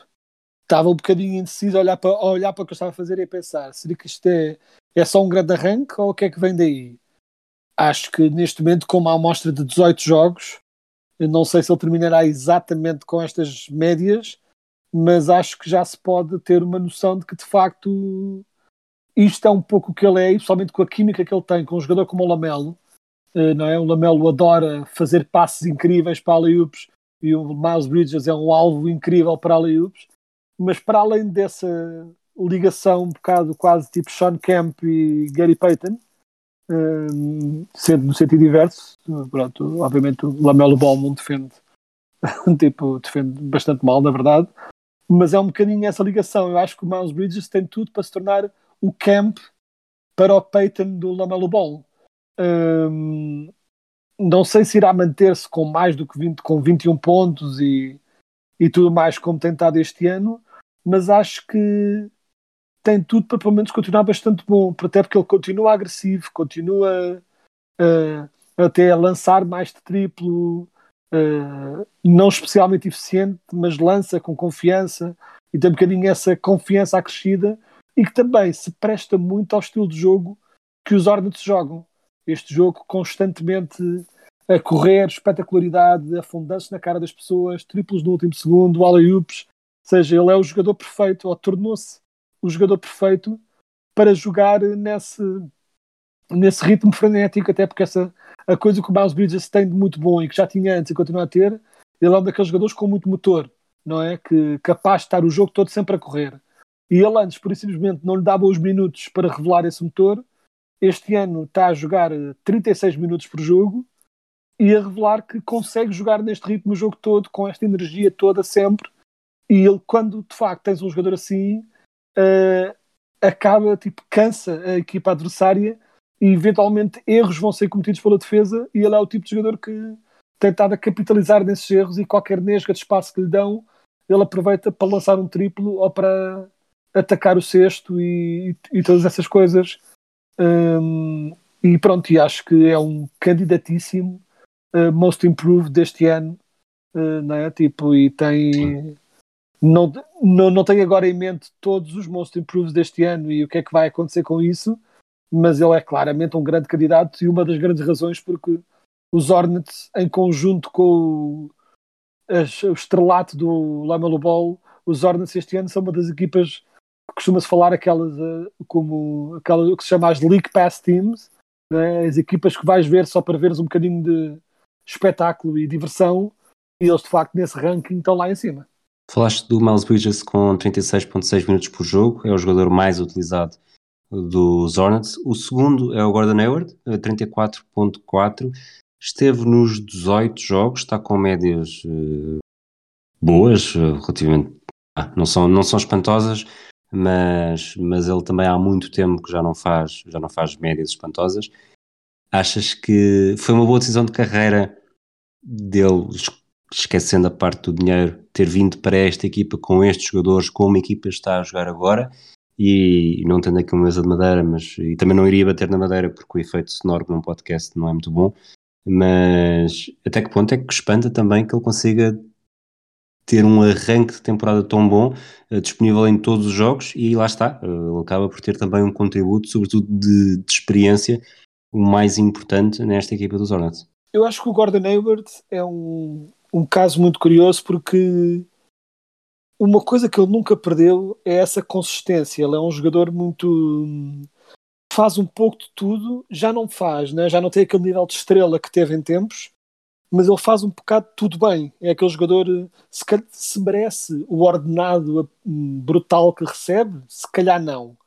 Estava um bocadinho indeciso a olhar para, a olhar para o que eu estava a fazer e a pensar: será que isto é, é só um grande arranque ou o que é que vem daí? Acho que neste momento, com uma amostra de 18 jogos, não sei se ele terminará exatamente com estas médias, mas acho que já se pode ter uma noção de que de facto isto é um pouco o que ele é, e principalmente com a química que ele tem com um jogador como o Lamelo. eh, Não é? O Lamelo adora fazer passes incríveis para alley-oops e o Miles Bridges é um alvo incrível para alley-oops, mas para além dessa ligação um bocado quase tipo Sean Kemp e Gary Payton, hum, sendo no sentido diverso, pronto, obviamente o Lamelo Ball não defende, tipo, defende bastante mal, na verdade, mas é um bocadinho essa ligação. Eu acho que o Miles Bridges tem tudo para se tornar o camp para o Payton do Lamelo Ball. Hum, não sei se irá manter-se com mais do que 20, com 21 pontos e, e tudo mais como tem estado este ano, mas acho que tem tudo para pelo menos continuar bastante bom, até porque ele continua agressivo, continua uh, até a lançar mais de triplo, não especialmente eficiente, mas lança com confiança e tem um bocadinho essa confiança acrescida e que também se presta muito ao estilo de jogo que os Hornets jogam. Este jogo constantemente a correr, espetacularidade, afundando-se na cara das pessoas, triplos no último segundo, alley-oops, seja, ele é o jogador perfeito, ou tornou-se o jogador perfeito para jogar nesse, nesse ritmo frenético, até porque essa, a coisa que o Miles Bridges tem de muito bom e que já tinha antes e continua a ter, ele é um daqueles jogadores com muito motor, não é? Que capaz de estar o jogo todo sempre a correr. E ele antes, por simplesmente, não lhe dava os minutos para revelar esse motor. Este ano está a jogar 36 minutos por jogo e a revelar que consegue jogar neste ritmo o jogo todo, com esta energia toda sempre. E ele, quando de facto tens um jogador assim, uh, acaba, tipo, cansa a equipa adversária e eventualmente erros vão ser cometidos pela defesa. E ele é o tipo de jogador que tem estado a capitalizar nesses erros e qualquer nesga de espaço que lhe dão, ele aproveita para lançar um triplo ou para atacar o cesto e, e, todas essas coisas. Um, e pronto, e acho que é um candidatíssimo uh, Most Improved deste ano, uh, é? Tipo, e tem. Não, não, não tenho agora em mente todos os Most Improved deste ano e o que é que vai acontecer com isso, mas ele é claramente um grande candidato e uma das grandes razões porque os Hornets, em conjunto com o, as, o estrelato do Lamelo Ball, os Hornets este ano são uma das equipas que costuma-se falar aquelas uh, como aquela que se chama as League Pass Teams, né? as equipas que vais ver só para veres um bocadinho de espetáculo e diversão, e eles de facto nesse ranking estão lá em cima. Falaste do Miles Bridges com 36.6 minutos por jogo, é o jogador mais utilizado dos Hornets. O segundo é o Gordon Hayward, 34.4. Esteve nos 18 jogos, está com médias uh, boas, uh, relativamente. Ah, não, são, não são espantosas, mas, mas ele também há muito tempo que já não faz, já não faz médias espantosas. Achas que foi uma boa decisão de carreira dele, esquecendo a parte do dinheiro, ter vindo para esta equipa com estes jogadores, como a equipa está a jogar agora? E não tendo aqui uma mesa de madeira, mas e também não iria bater na madeira porque o efeito sonoro num podcast não é muito bom. Mas até que ponto é que espanta também que ele consiga ter um arranque de temporada tão bom, uh, disponível em todos os jogos, e lá está, uh, ele acaba por ter também um contributo, sobretudo de, de, experiência, o mais importante nesta equipa dos Hornets. Eu acho que o Gordon Hayward é um, um caso muito curioso porque uma coisa que ele nunca perdeu é essa consistência. Ele é um jogador muito. faz um pouco de tudo, já não faz, né? já não tem aquele nível de estrela que teve em tempos, mas ele faz um bocado tudo bem. É aquele jogador, se, se merece o ordenado brutal que recebe, se calhar não.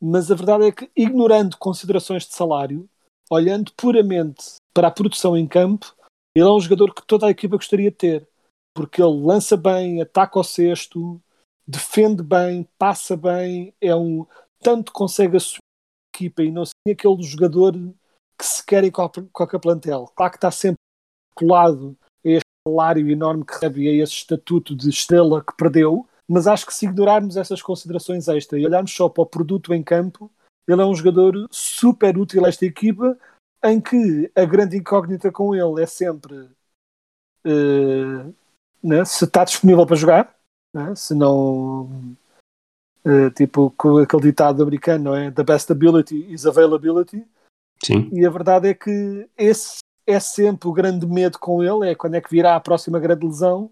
Mas a verdade é que, ignorando considerações de salário, olhando puramente para a produção em campo, ele é um jogador que toda a equipa gostaria de ter. Porque ele lança bem, ataca ao cesto, defende bem, passa bem, é um. Tanto consegue a equipa e não ser aquele jogador que se quer em qualquer plantel. Claro que está sempre colado a este salário enorme que recebe e a esse estatuto de estrela que perdeu, mas acho que se ignorarmos essas considerações extra e olharmos só para o produto em campo, ele é um jogador super útil a esta equipa, em que a grande incógnita com ele é sempre uh, né, se está disponível para jogar, né, se não uh, tipo com aquele ditado americano, não é? The best ability is availability. Sim. E a verdade é que esse é sempre o grande medo com ele, é quando é que virá a próxima grande lesão,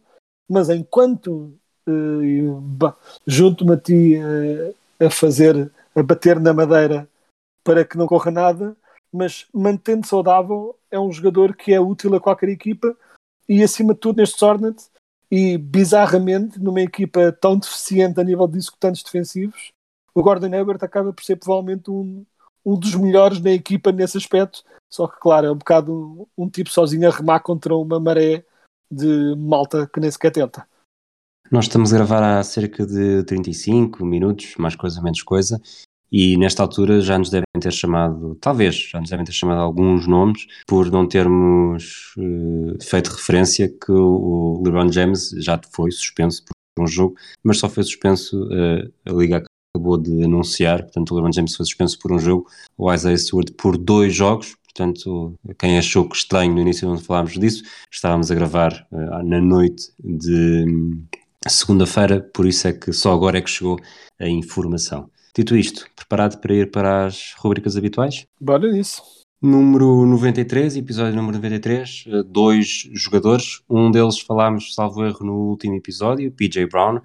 mas enquanto uh, junto-me a ti uh, a fazer, a bater na madeira para que não corra nada, mas mantendo saudável, é um jogador que é útil a qualquer equipa e acima de tudo neste Hornet e bizarramente numa equipa tão deficiente a nível de executantes defensivos, o Gordon Hayward acaba por ser provavelmente um, um dos melhores na equipa nesse aspecto, só que claro, é um bocado um, um tipo sozinho a remar contra uma maré de malta que nem sequer tenta. Nós estamos a gravar há cerca de 35 minutos, mais coisa, menos coisa, e nesta altura já nos devem ter chamado, talvez, já nos devem ter chamado alguns nomes por não termos uh, feito referência que o LeBron James já foi suspenso por um jogo, mas só foi suspenso, uh, a Liga acabou de anunciar, portanto o LeBron James foi suspenso por um jogo, o Isaiah Stewart por dois jogos, portanto quem achou que estranho no início não falámos disso, estávamos a gravar uh, na noite de segunda-feira, por isso é que só agora é que chegou a informação. Dito isto, preparado para ir para as rubricas habituais? Bora nisso. Número 93, episódio número 93, eh, dois jogadores. Um deles falámos, salvo erro, no último episódio, PJ Brown,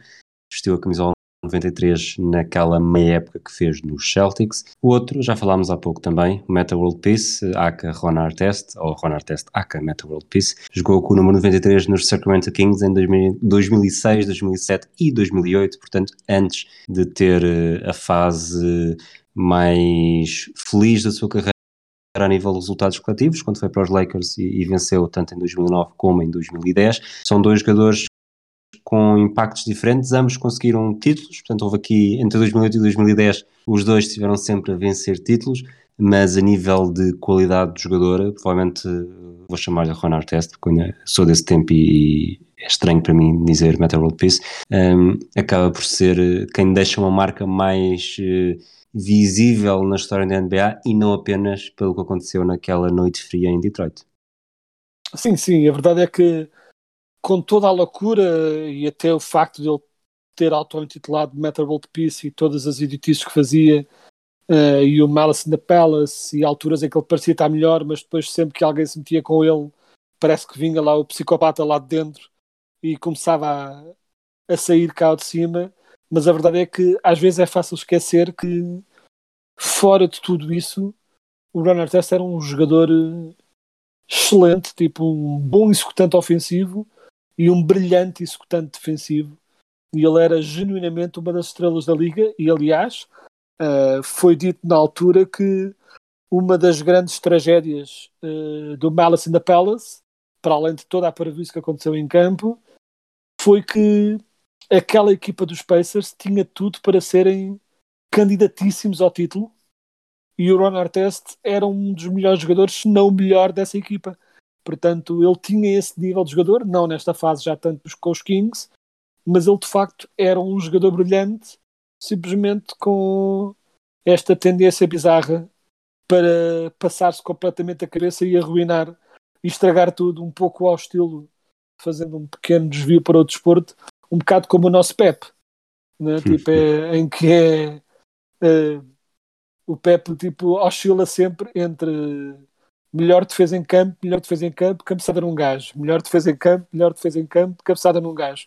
vestiu a camisola 93 naquela meia época que fez nos Celtics. O outro, já falámos há pouco também, o Meta World Peace, aka Ron Artest, ou Ron Artest, aka Meta World Peace, jogou com o número 93 nos Sacramento Kings em 2006, 2007 e 2008, portanto, antes de ter eh, a fase mais feliz da sua carreira a nível de resultados coletivos, quando foi para os Lakers e, e, venceu tanto em 2009 como em 2010. São dois jogadores com impactos diferentes, ambos conseguiram títulos, portanto houve aqui entre 2008 e 2010 os dois estiveram sempre a vencer títulos, mas a nível de qualidade de jogadora, provavelmente vou chamar-lhe Ron Artest, porque sou desse tempo e é estranho para mim dizer Metal World Peace, um, acaba por ser quem deixa uma marca mais uh, visível na história da NBA e não apenas pelo que aconteceu naquela noite fria em Detroit. Sim, sim, a verdade é que com toda a loucura e até o facto de ele ter auto-intitulado World Peace e todas as idiotices que fazia uh, e o Malice in the Palace e alturas em que ele parecia estar melhor, mas depois sempre que alguém se metia com ele parece que vinha lá o psicopata lá de dentro e começava a, a sair cá de cima. Mas a verdade é que às vezes é fácil esquecer que fora de tudo isso o Ron Artest era um jogador eh, excelente, tipo um bom executante ofensivo e um brilhante executante defensivo. E ele era genuinamente uma das estrelas da liga. E aliás, uh, foi dito na altura que uma das grandes tragédias uh, do Malice in the Palace, para além de toda a paravície que aconteceu em campo, foi que aquela equipa dos Pacers tinha tudo para serem candidatíssimos ao título e o Ron Artest era um dos melhores jogadores, se não o melhor dessa equipa. Portanto, ele tinha esse nível de jogador, não nesta fase já tanto com os Kings, mas ele de facto era um jogador brilhante, simplesmente com esta tendência bizarra para passar-se completamente a cabeça e arruinar e estragar tudo um pouco ao estilo, fazendo um pequeno desvio para o desporto, um bocado como o nosso Pep, né? tipo, é, em que é, é o Pep tipo, oscila sempre entre melhor defesa em campo, melhor defesa em campo, cabeçada num gajo. Melhor defesa em campo, melhor defesa em campo, cabeçada num gajo.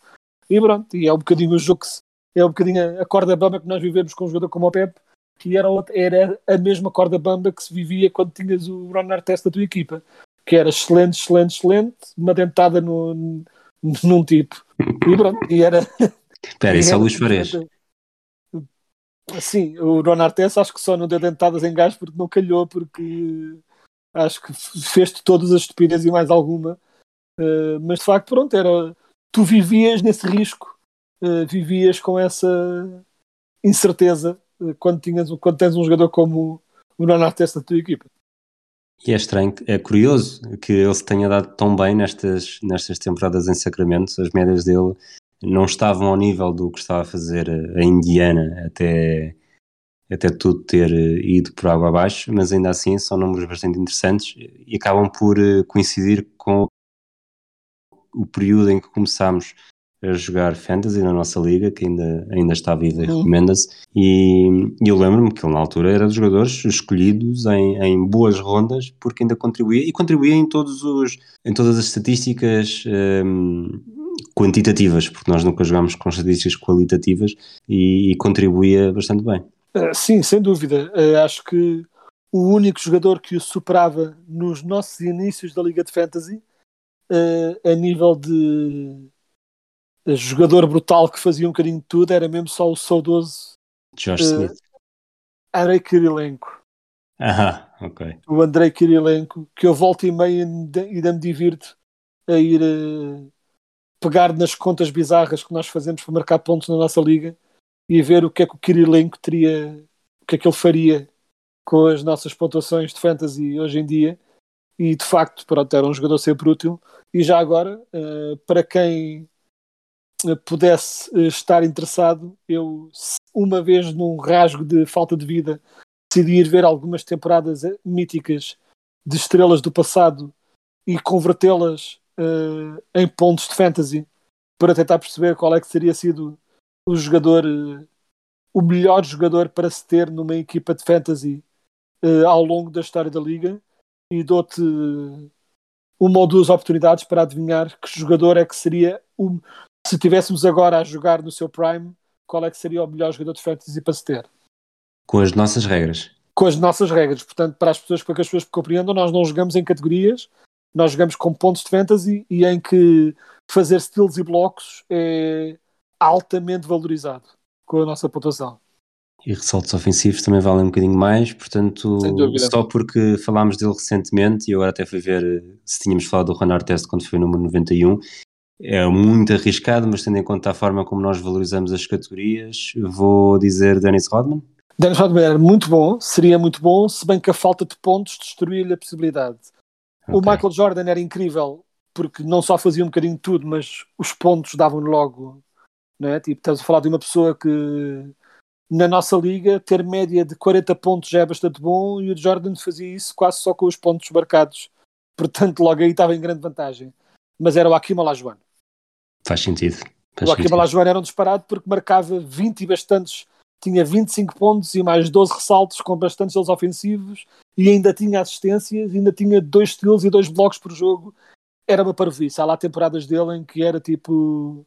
E pronto, e é um bocadinho o jogo que se, é um bocadinho a corda bamba que nós vivemos com um jogador como o Pep, que era, outra, era a mesma corda bamba que se vivia quando tinhas o Ron Artest da tua equipa, que era excelente, excelente, excelente, uma dentada no, num tipo. E pronto, e era. Espera, isso é Luís Fares. Sim, o Ron Artest acho que só não deu dentadas em gás porque não calhou, porque acho que fez-te todas as estupidez e mais alguma. Uh, mas de facto, pronto, era. Tu vivias nesse risco, uh, vivias com essa incerteza uh, quando, tinhas, quando tens um jogador como o Ron Testa da tua equipa. E é estranho, é curioso que ele se tenha dado tão bem nestas, nestas temporadas em Sacramento. As médias dele não estavam ao nível do que estava a fazer a Indiana até até tudo ter eh, ido por água abaixo, mas ainda assim são números bastante interessantes e acabam por eh, coincidir com o período em que começámos a jogar Fantasy na nossa liga, que ainda, ainda está viva e recomenda-se. E, e eu lembro-me que ele na altura era dos jogadores escolhidos em, em boas rondas, porque ainda contribuía e contribuía em, todos os, em todas as estatísticas hum, quantitativas, porque nós nunca jogámos com estatísticas qualitativas e, e contribuía bastante bem. Uh, sim, sem dúvida. Uh, acho que o único jogador que o superava nos nossos inícios da Liga de Fantasy, uh, a nível de jogador brutal que fazia um bocadinho de tudo, era mesmo só o saudoso Josh Uh, Smith. Andrei Kirilenko. Ah, ok. O Andrei Kirilenko, que eu volto e meia ainda ainda me divirto a ir pegar nas contas bizarras que nós fazemos para marcar pontos na nossa liga e ver o que é que o Kirilenko teria, o que é que ele faria com as nossas pontuações de fantasy hoje em dia. E de facto, pronto, era um jogador sempre útil. E já agora, uh, para quem uh, pudesse uh, estar interessado, eu, uma vez num rasgo de falta de vida, decidi ir ver algumas temporadas eh, míticas de estrelas do passado e convertê-las uh, em pontos de fantasy para tentar perceber qual é que teria sido o jogador, uh, o melhor jogador para se ter numa equipa de fantasy uh, ao longo da história da liga e dou-te uma ou duas oportunidades para adivinhar que jogador é que seria o, se tivéssemos agora a jogar no seu prime, qual é que seria o melhor jogador de fantasy para se ter. Com as nossas regras. Com as nossas regras, portanto, para as pessoas para que as pessoas compreendam, nós não jogamos em categorias, nós jogamos com pontos de fantasy e em que fazer steals e blocos é altamente valorizado com a nossa pontuação. E ressaltos ofensivos também valem um bocadinho mais, portanto, só porque falámos dele recentemente e agora até fui ver eh, se tínhamos falado do Ron Artest quando foi o número 91. É muito arriscado, mas tendo em conta a forma como nós valorizamos as categorias, vou dizer Dennis Rodman. Dennis Rodman era muito bom, seria muito bom, se bem que a falta de pontos destruía-lhe a possibilidade. O Ok. Michael Jordan era incrível porque não só fazia um bocadinho de tudo, mas os pontos davam-lhe logo. Não é? Tipo, estamos a falar de uma pessoa que na nossa liga ter média de 40 pontos já é bastante bom e o Jordan fazia isso quase só com os pontos marcados. Portanto, logo aí estava em grande vantagem. Mas era o Akim Olajuwon. Faz sentido. Faz O Akim. Olajuwon era um disparado porque marcava 20 e bastantes, tinha 25 pontos e mais 12 ressaltos com bastantes deles ofensivos e ainda tinha assistências, ainda tinha dois steals e dois blocos por jogo. Era uma parvoíce. Há lá temporadas dele em que era tipo...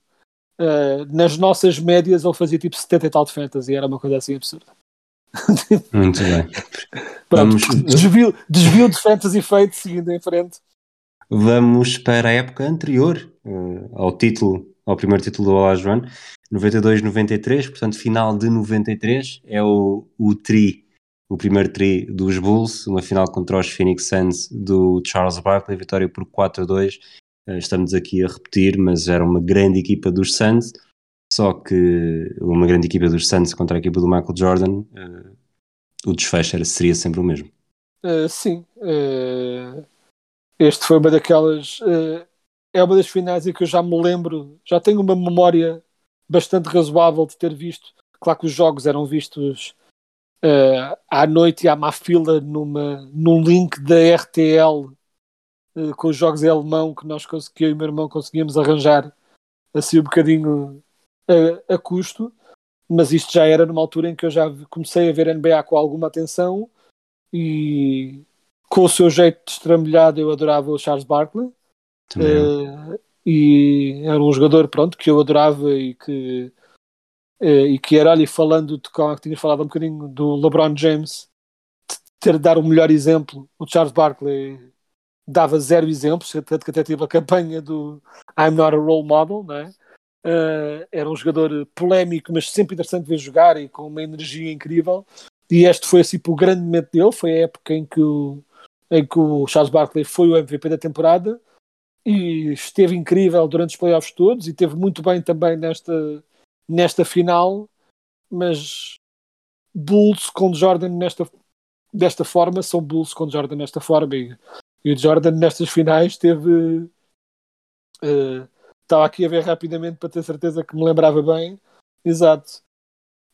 uh, nas nossas médias ele fazia tipo 70 e tal de fantasy. Era uma coisa assim absurda. Muito bem. Pronto, Vamos- desvio, desvio de fantasy feito, seguindo em frente. Vamos para a época anterior eh, ao título, ao primeiro título do Olajuwon, 92-93, portanto final de 93, é o, o tri, o primeiro tri dos Bulls, uma final contra os Phoenix Suns do Charles Barkley, vitória por 4-2, Eh, estamos aqui a repetir, mas era uma grande equipa dos Suns, só que uma grande equipa dos Suns contra a equipa do Michael Jordan, eh, o desfecho era- seria sempre o mesmo. Uh, sim. uh, este foi uma daquelas. uh, é uma das finais em que eu já me lembro, já tenho uma memória bastante razoável de ter visto. Claro que os jogos eram vistos uh, à noite e à má fila numa, num link da RTL uh, com os jogos em alemão que nós que eu e o meu irmão conseguíamos arranjar assim um bocadinho a, a custo. Mas isto já era numa altura em que eu já comecei a ver NBA com alguma atenção e com o seu jeito de estrambelhado eu adorava o Charles Barkley. Eh, e era um jogador pronto que eu adorava e que eh, e que era ali falando de como tinhas falado um bocadinho do LeBron James ter de dar o melhor exemplo o Charles Barkley dava zero exemplos tanto que até teve a campanha do I'm not a role model não é? Eh, era um jogador polémico mas sempre interessante ver jogar e com uma energia incrível. E este foi assim o grande momento dele. Foi a época em que o, em que o Charles Barkley foi o MVP da temporada e esteve incrível durante os playoffs todos e teve muito bem também nesta, nesta final. Mas Bulls com Jordan nesta, desta forma são Bulls com Jordan nesta forma e, e o Jordan nestas finais teve eh, estava aqui a ver rapidamente para ter certeza que me lembrava bem exato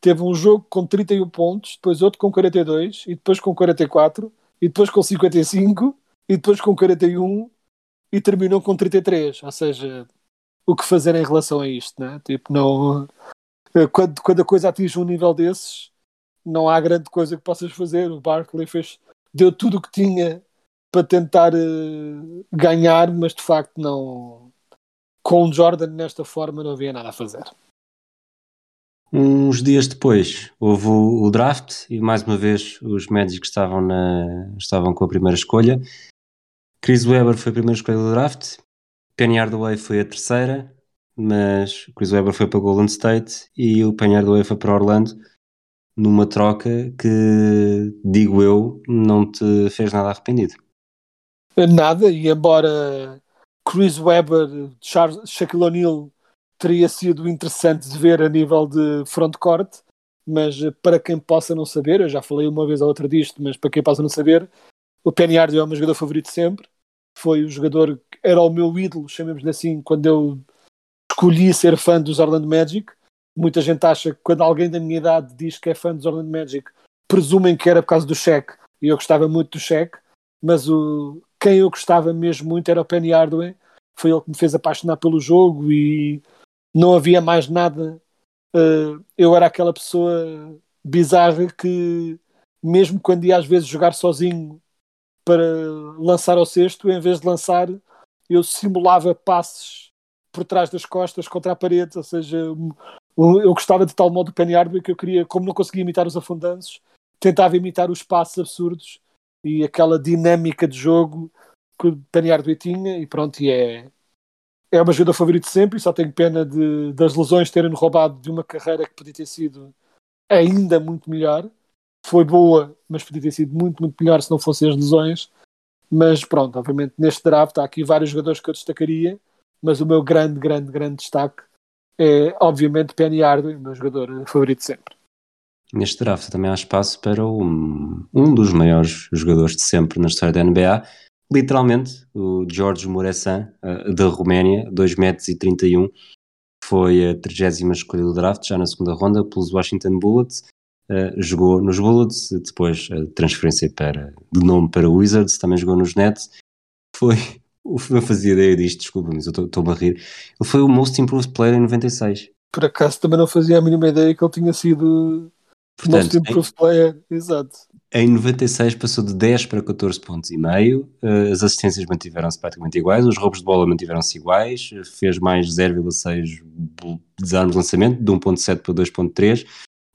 teve um jogo com 31 pontos, depois outro com 42, e depois com 44, e depois com 55, e depois com 41, e terminam com 33. Ou seja, o que fazer em relação a isto, né? Tipo, não. Quando, quando a coisa atinge um nível desses, não há grande coisa que possas fazer. O Barkley fez, deu tudo o que tinha para tentar uh, ganhar, mas de facto não. Com o Jordan nesta forma não havia nada a fazer. Uns dias depois houve o, draft e mais uma vez os Magic estavam, na, estavam com a primeira escolha. Chris Webber foi a primeira escolha do draft, Penny Hardaway foi a terceira, mas Chris Webber foi para Golden State e o Penny Hardaway foi para Orlando numa troca que, digo eu, não te fez nada arrependido. Nada, e embora Chris Webber, Charles, Shaquille O'Neal teria sido interessante de ver a nível de frontcourt, mas para quem possa não saber, eu já falei uma vez ou outra disto, mas para quem possa não saber, o Penny Hardaway é o meu jogador favorito sempre, foi o jogador que era o meu ídolo, chamemos-lhe assim, quando eu escolhi ser fã dos Orlando Magic, muita gente acha que quando alguém da minha idade diz que é fã dos Orlando Magic, presumem que era por causa do Shaq, e eu gostava muito do Shaq, mas o, quem eu gostava mesmo muito era o Penny Hardaway, foi ele que me fez apaixonar pelo jogo e não havia mais nada. Uh, eu era aquela pessoa bizarra que, mesmo quando ia às vezes jogar sozinho para lançar ao cesto, em vez de lançar, eu simulava passes por trás das costas contra a parede, ou seja, eu gostava de tal modo do Penny Hardaway que eu queria, como não conseguia imitar os afundanços, tentava imitar os passos absurdos e aquela dinâmica de jogo que o Penny Hardaway tinha e pronto, e é, é uma ajuda favorito sempre e só tenho pena de, das lesões terem roubado de uma carreira que podia ter sido ainda muito melhor. Foi boa, mas podia ter sido muito, muito melhor se não fossem as lesões. Mas pronto, obviamente neste draft há aqui vários jogadores que eu destacaria, mas o meu grande, grande, grande destaque é obviamente Penny o meu jogador favorito sempre. Neste draft também há espaço para um, um dos maiores jogadores de sempre na história da NBA, literalmente, o George Muresan, uh, da Roménia, 2 metros e 31, foi a 30 escolha do draft, já na segunda ronda, pelos Washington Bullets. Uh, jogou nos Bullets, depois a transferência para, de nome para Wizards, também jogou nos Nets. Foi, não fazia ideia disto, desculpa, mas eu estou-me a rir. Ele foi o Most Improved Player em 96. Por acaso também não fazia a mínima ideia que ele tinha sido Portanto, Most Improved em, Player, exato. Em 96 passou de 10 para 14 pontos e meio, uh, as assistências mantiveram-se praticamente iguais, os roubos de bola mantiveram-se iguais, fez mais 0,6 desarmes de lançamento, de 1.7 para 2.3,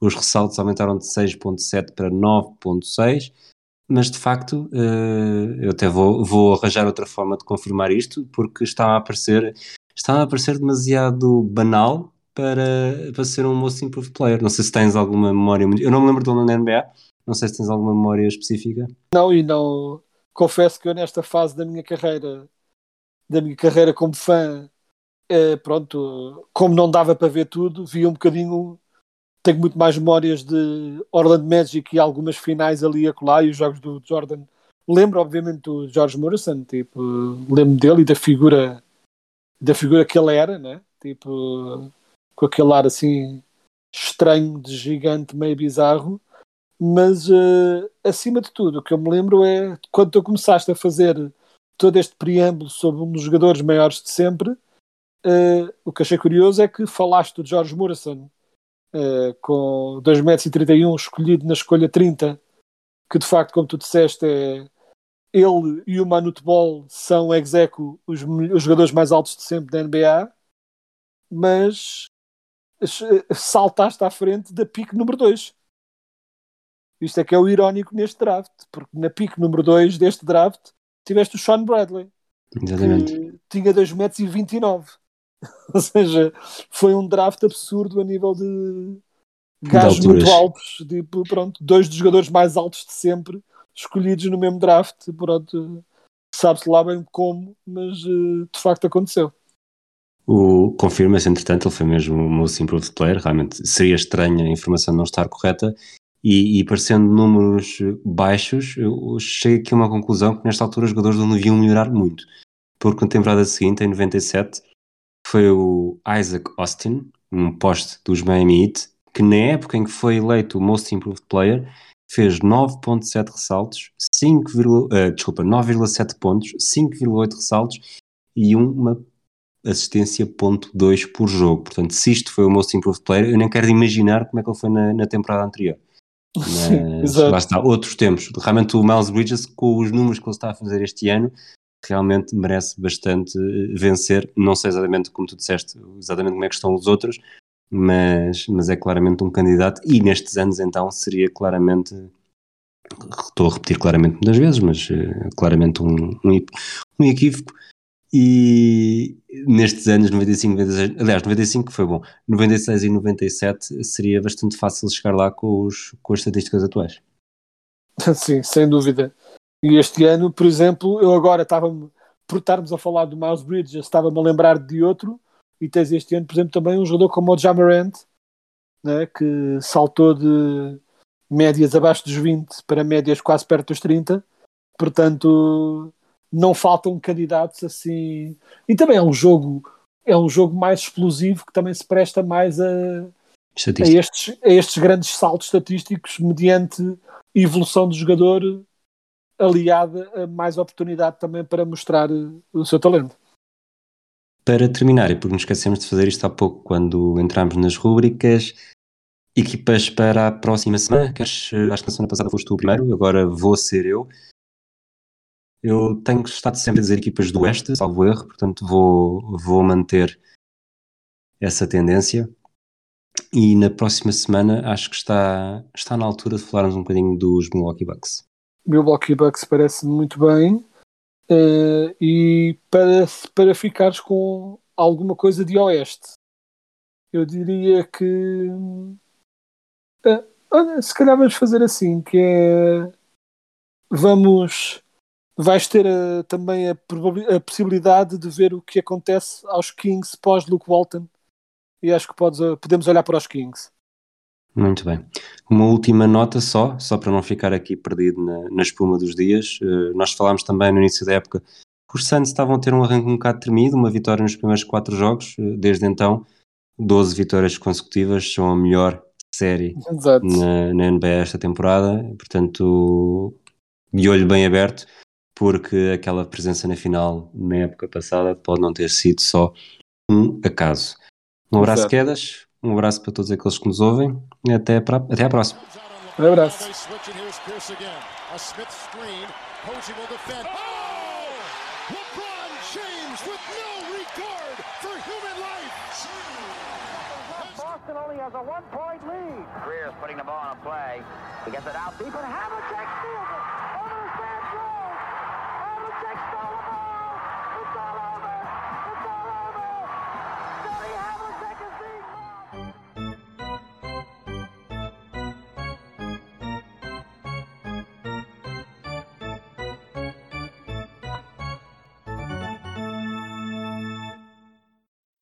os ressaltos aumentaram de 6.7 para 9.6, mas de facto uh, eu até vou, vou arranjar outra forma de confirmar isto, porque está a aparecer, está a aparecer demasiado banal para, para ser um most improved player. Não sei se tens alguma memória, eu não me lembro de onde na NBA, não sei se tens alguma memória específica. Não, e não. Confesso que eu nesta fase da minha carreira, da minha carreira como fã, é, pronto, como não dava para ver tudo, vi um bocadinho. Tenho muito mais memórias de Orlando Magic e algumas finais ali a colar e os jogos do Jordan. Lembro, obviamente, do George Morrison, tipo, lembro dele e da figura da figura que ele era, né? Tipo, com aquele ar assim estranho, de gigante, meio bizarro. Mas uh, acima de tudo, o que eu me lembro é quando tu começaste a fazer todo este preâmbulo sobre um dos jogadores maiores de sempre, uh, o que achei curioso é que falaste do George Morrison uh, com 2,31m escolhido na escolha 30, que de facto, como tu disseste, é ele e o Manute Ball são execo os, os jogadores mais altos de sempre da NBA, mas saltaste à frente da pique número 2 isto é que é o irónico neste draft, porque na pique número 2 deste draft tiveste o Sean Bradley. Exatamente. Que tinha 2,29m. Ou seja, foi um draft absurdo a nível de gajos muito altos. Tipo, pronto, dois dos jogadores mais altos de sempre escolhidos no mesmo draft. Pronto, sabe-se lá bem como, mas eh, de facto aconteceu. O confirma-se, entretanto, ele foi mesmo o most improved player. Realmente seria estranha a informação não estar correta e, e parecendo números baixos, chego aqui a uma conclusão que nesta altura os jogadores não deviam melhorar muito. Porque na temporada seguinte, em 97, foi o Isaac Austin, um poste dos Miami Heat, que na época em que foi eleito o Most Improved Player, fez 9.7 ressaltos, 5, uh, desculpa, 9,7 pontos, 5,8 ressaltos e uma assistência ponto 2 por jogo. Portanto, se isto foi o Most Improved Player, eu nem quero imaginar como é que ele foi na, na temporada anterior. Mas lá está, outros tempos. Realmente o Miles Bridges, com os números que ele está a fazer este ano, realmente merece bastante eh, vencer. Não sei exatamente como tu disseste, exatamente como é que estão os outros, mas, mas é claramente um candidato e nestes anos então seria claramente estou a repetir claramente muitas vezes, mas uh, claramente um, um, um, equívoco e nestes anos 95, 96, aliás 95 foi bom, 96 e 97 seria bastante fácil chegar lá com, os, com as estatísticas atuais. Sim, sem dúvida. E este ano, por exemplo, eu agora estava-me, por estarmos a falar do Miles Bridges, estava-me a lembrar de outro e tens este ano, por exemplo, também um jogador como o Jamarant, né, que saltou de médias abaixo dos 20 para médias quase perto dos 30. Portanto, não faltam candidatos assim. E também é um jogo é um jogo mais explosivo que também se presta mais a, a, estes, a estes grandes saltos estatísticos mediante evolução do jogador aliada a mais oportunidade também para mostrar o seu talento. Para terminar, e porque nos esquecemos de fazer isto há pouco quando entramos nas rúbricas, equipas para a próxima semana. Queres, acho que na semana passada foste tu o primeiro, agora vou ser eu. Eu tenho estado sempre a dizer equipas do Oeste, salvo erro, portanto vou, vou manter essa tendência. E na próxima semana acho que está, está na altura de falarmos um bocadinho dos Milwaukee Bucks. Milwaukee Bucks parece muito bem. Uh, e para, para ficares com alguma coisa de oeste, eu diria que uh, olha, se calhar vamos fazer assim, que é vamos vais ter uh, também a, a, possibilidade de ver o que acontece aos Kings pós Luke Walton e acho que podes, podemos olhar para os Kings. Muito bem. Uma última nota só, só para não ficar aqui perdido na, na espuma dos dias. Uh, nós falámos também no início da época que os Santos estavam a ter um arranque um bocado tremido, uma vitória nos primeiros quatro jogos. Desde então, 12 vitórias consecutivas, são a melhor série na, na, NBA esta temporada. Portanto, de olho bem aberto, porque aquela presença na final na época passada pode não ter sido só um acaso. Um abraço, Exato. Quedas. Um abraço para todos aqueles que nos ouvem e até, para, até à próxima. Um abraço. Boston only has a one-point lead. Greer's putting the ball on a play. He gets it out deep, and Havlicek steals it.